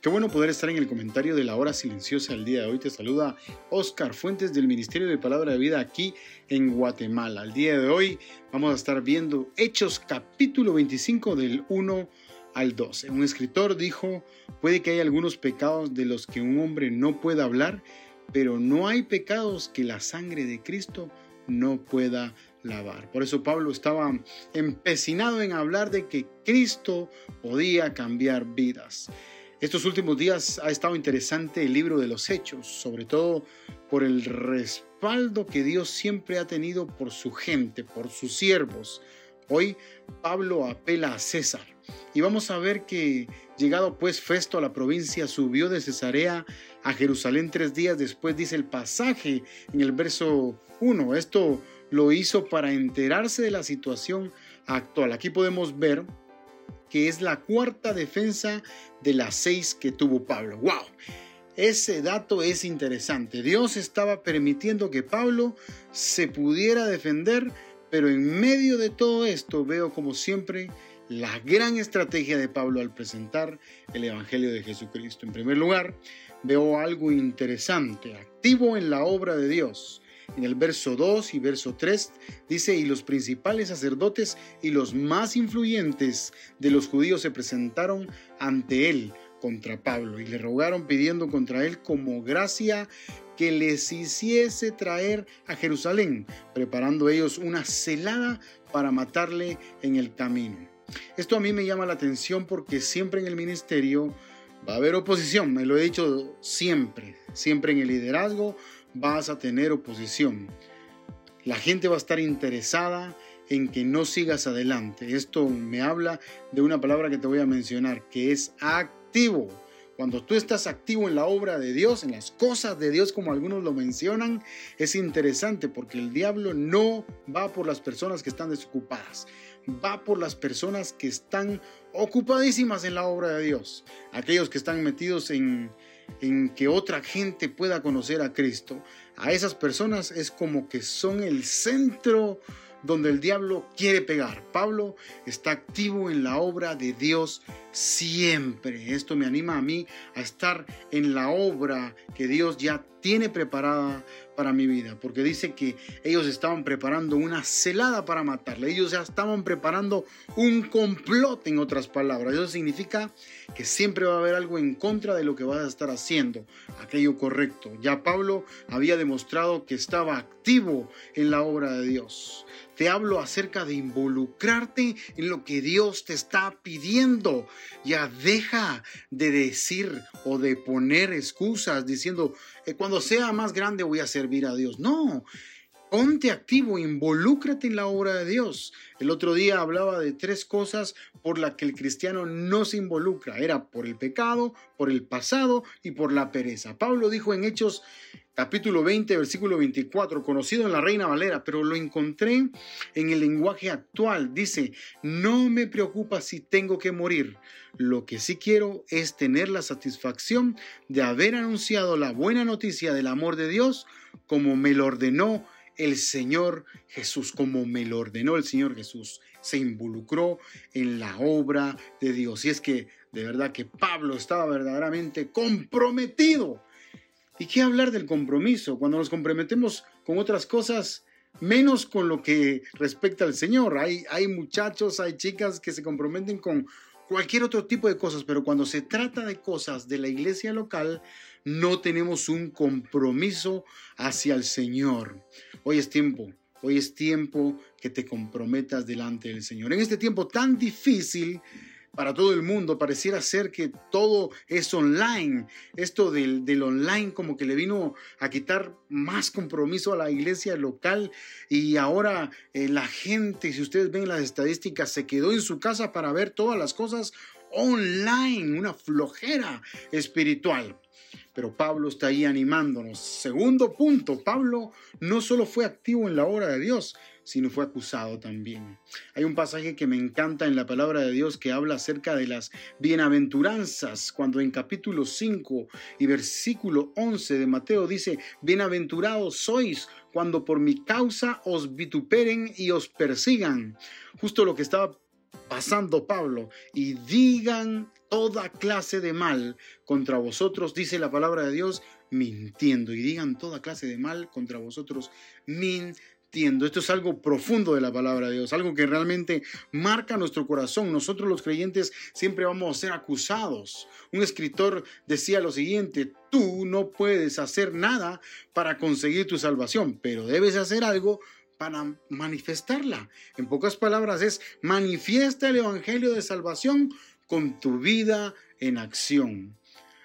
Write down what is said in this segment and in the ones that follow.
Qué bueno poder estar en el comentario de la hora silenciosa el día de hoy. Te saluda Oscar Fuentes del Ministerio de Palabra de Vida aquí en Guatemala. El día de hoy vamos a estar viendo Hechos capítulo 25 del 1 al 12. Un escritor dijo, puede que haya algunos pecados de los que un hombre no pueda hablar, pero no hay pecados que la sangre de Cristo no pueda lavar. Por eso Pablo estaba empecinado en hablar de que Cristo podía cambiar vidas. Estos últimos días ha estado interesante el libro de los hechos, sobre todo por el respaldo que Dios siempre ha tenido por su gente, por sus siervos. Hoy Pablo apela a César y vamos a ver que llegado pues Festo a la provincia subió de Cesarea a Jerusalén tres días después, dice el pasaje en el verso 1. Esto lo hizo para enterarse de la situación actual. Aquí podemos ver que es la cuarta defensa de las seis que tuvo Pablo. ¡Wow! Ese dato es interesante. Dios estaba permitiendo que Pablo se pudiera defender, pero en medio de todo esto veo como siempre la gran estrategia de Pablo al presentar el Evangelio de Jesucristo. En primer lugar, veo algo interesante, activo en la obra de Dios en el verso 2 y verso 3 dice, y los principales sacerdotes y los más influyentes de los judíos se presentaron ante él contra Pablo y le rogaron pidiendo contra él como gracia que les hiciese traer a Jerusalén, preparando ellos una celada para matarle en el camino. Esto a mí me llama la atención porque siempre en el ministerio va a haber oposición, me lo he dicho siempre, siempre en el liderazgo vas a tener oposición. La gente va a estar interesada en que no sigas adelante. Esto me habla de una palabra que te voy a mencionar, que es activo. Cuando tú estás activo en la obra de Dios, en las cosas de Dios, como algunos lo mencionan, es interesante porque el diablo no va por las personas que están desocupadas, va por las personas que están ocupadísimas en la obra de Dios, aquellos que están metidos en, en que otra gente pueda conocer a Cristo, a esas personas es como que son el centro donde el diablo quiere pegar. Pablo está activo en la obra de Dios siempre. Esto me anima a mí a estar en la obra que Dios ya tiene preparada para mi vida, porque dice que ellos estaban preparando una celada para matarle, ellos ya estaban preparando un complot, en otras palabras. Eso significa que siempre va a haber algo en contra de lo que vas a estar haciendo, aquello correcto. Ya Pablo había demostrado que estaba activo en la obra de Dios. Te hablo acerca de involucrarte en lo que Dios te está pidiendo. Ya deja de decir o de poner excusas diciendo, eh, cuando sea más grande voy a servir a Dios. No, Ponte activo, involúcrate en la obra de Dios. El otro día hablaba de tres cosas por las que el cristiano no se involucra. Era por el pecado, por el pasado y por la pereza. Pablo dijo en Hechos capítulo 20, versículo 24, conocido en la Reina Valera, pero lo encontré en el lenguaje actual. Dice, no me preocupa si tengo que morir. Lo que sí quiero es tener la satisfacción de haber anunciado la buena noticia del amor de Dios como me lo ordenó el Señor Jesús, como me lo ordenó el Señor Jesús. Se involucró en la obra de Dios. Y es que de verdad que Pablo estaba verdaderamente comprometido. ¿Y qué hablar del compromiso? Cuando nos comprometemos con otras cosas, menos con lo que respecta al Señor. Hay, hay muchachos, hay chicas que se comprometen con cualquier otro tipo de cosas, pero cuando se trata de cosas de la iglesia local, no tenemos un compromiso hacia el Señor. Hoy es tiempo, hoy es tiempo que te comprometas delante del Señor. En este tiempo tan difícil, para todo el mundo. Pareciera ser que todo es online. Esto del, online como que le vino a quitar más compromiso a la iglesia local y ahora eh, la gente, si ustedes ven las estadísticas, se quedó en su casa para ver todas las cosas online, una flojera espiritual. Pero Pablo está ahí animándonos. Segundo punto, Pablo no solo fue activo en la obra de Dios, sino fue acusado también. Hay un pasaje que me encanta en la palabra de Dios que habla acerca de las bienaventuranzas, cuando en capítulo 5 y versículo 11 de Mateo dice, bienaventurados sois cuando por mi causa os vituperen y os persigan. Justo lo que estaba pasando Pablo, y digan toda clase de mal contra vosotros, dice la palabra de Dios, mintiendo, y digan toda clase de mal contra vosotros, mintiendo. Esto es algo profundo de la palabra de Dios, algo que realmente marca nuestro corazón. Nosotros los creyentes siempre vamos a ser acusados. Un escritor decía lo siguiente, tú no puedes hacer nada para conseguir tu salvación, pero debes hacer algo para manifestarla. En pocas palabras es manifiesta el Evangelio de salvación con tu vida en acción.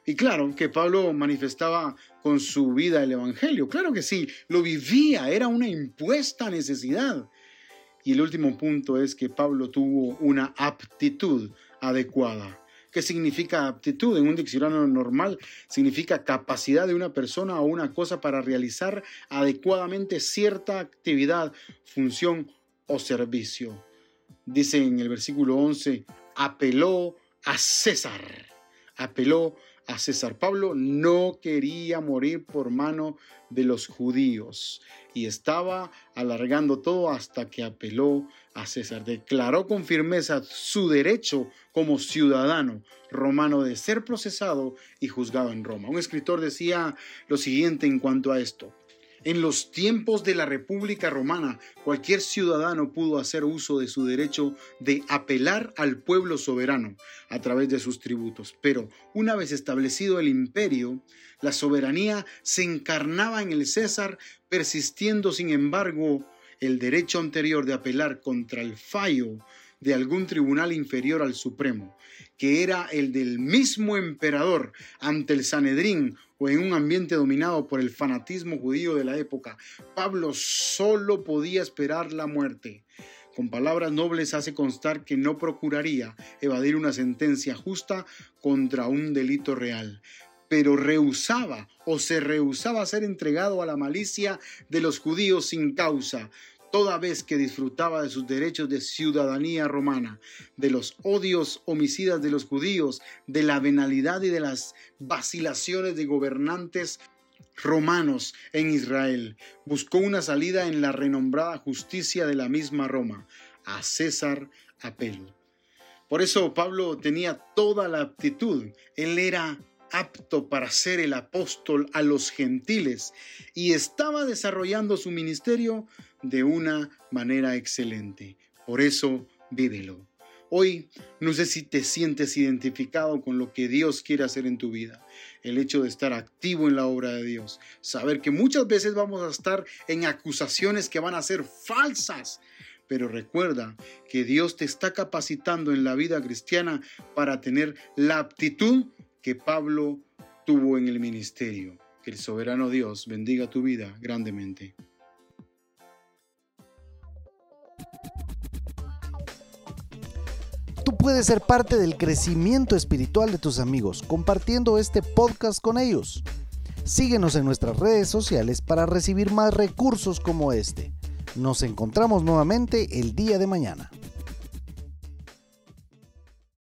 Y claro que Pablo manifestaba con su vida el Evangelio, claro que sí, lo vivía, era una impuesta necesidad. Y el último punto es que Pablo tuvo una aptitud adecuada. ¿Qué significa aptitud? En un diccionario normal significa capacidad de una persona o una cosa para realizar adecuadamente cierta actividad, función o servicio. Dice en el versículo 11, apeló a César. Apeló a César. Pablo no quería morir por mano de los judíos y estaba alargando todo hasta que apeló a César. Declaró con firmeza su derecho como ciudadano romano de ser procesado y juzgado en Roma. Un escritor decía lo siguiente en cuanto a esto. En los tiempos de la República Romana, cualquier ciudadano pudo hacer uso de su derecho de apelar al pueblo soberano a través de sus tributos. Pero una vez establecido el imperio, la soberanía se encarnaba en el César, persistiendo sin embargo el derecho anterior de apelar contra el fallo de algún tribunal inferior al Supremo, que era el del mismo emperador ante el Sanedrín o en un ambiente dominado por el fanatismo judío de la época, Pablo solo podía esperar la muerte. Con palabras nobles hace constar que no procuraría evadir una sentencia justa contra un delito real, pero rehusaba o se rehusaba a ser entregado a la malicia de los judíos sin causa, toda vez que disfrutaba de sus derechos de ciudadanía romana, de los odios homicidas de los judíos, de la venalidad y de las vacilaciones de gobernantes romanos en Israel. Buscó una salida en la renombrada justicia de la misma Roma, a César apelo. Por eso Pablo tenía toda la aptitud. Él era apto para ser el apóstol a los gentiles y estaba desarrollando su ministerio de una manera excelente. Por eso, vívelo. Hoy no sé si te sientes identificado con lo que Dios quiere hacer en tu vida. El hecho de estar activo en la obra de Dios. Saber que muchas veces vamos a estar en acusaciones que van a ser falsas. Pero recuerda que Dios te está capacitando en la vida cristiana para tener la aptitud que Pablo tuvo en el ministerio. Que el soberano Dios bendiga tu vida grandemente. Tú puedes ser parte del crecimiento espiritual de tus amigos compartiendo este podcast con ellos. Síguenos en nuestras redes sociales para recibir más recursos como este. Nos encontramos nuevamente el día de mañana.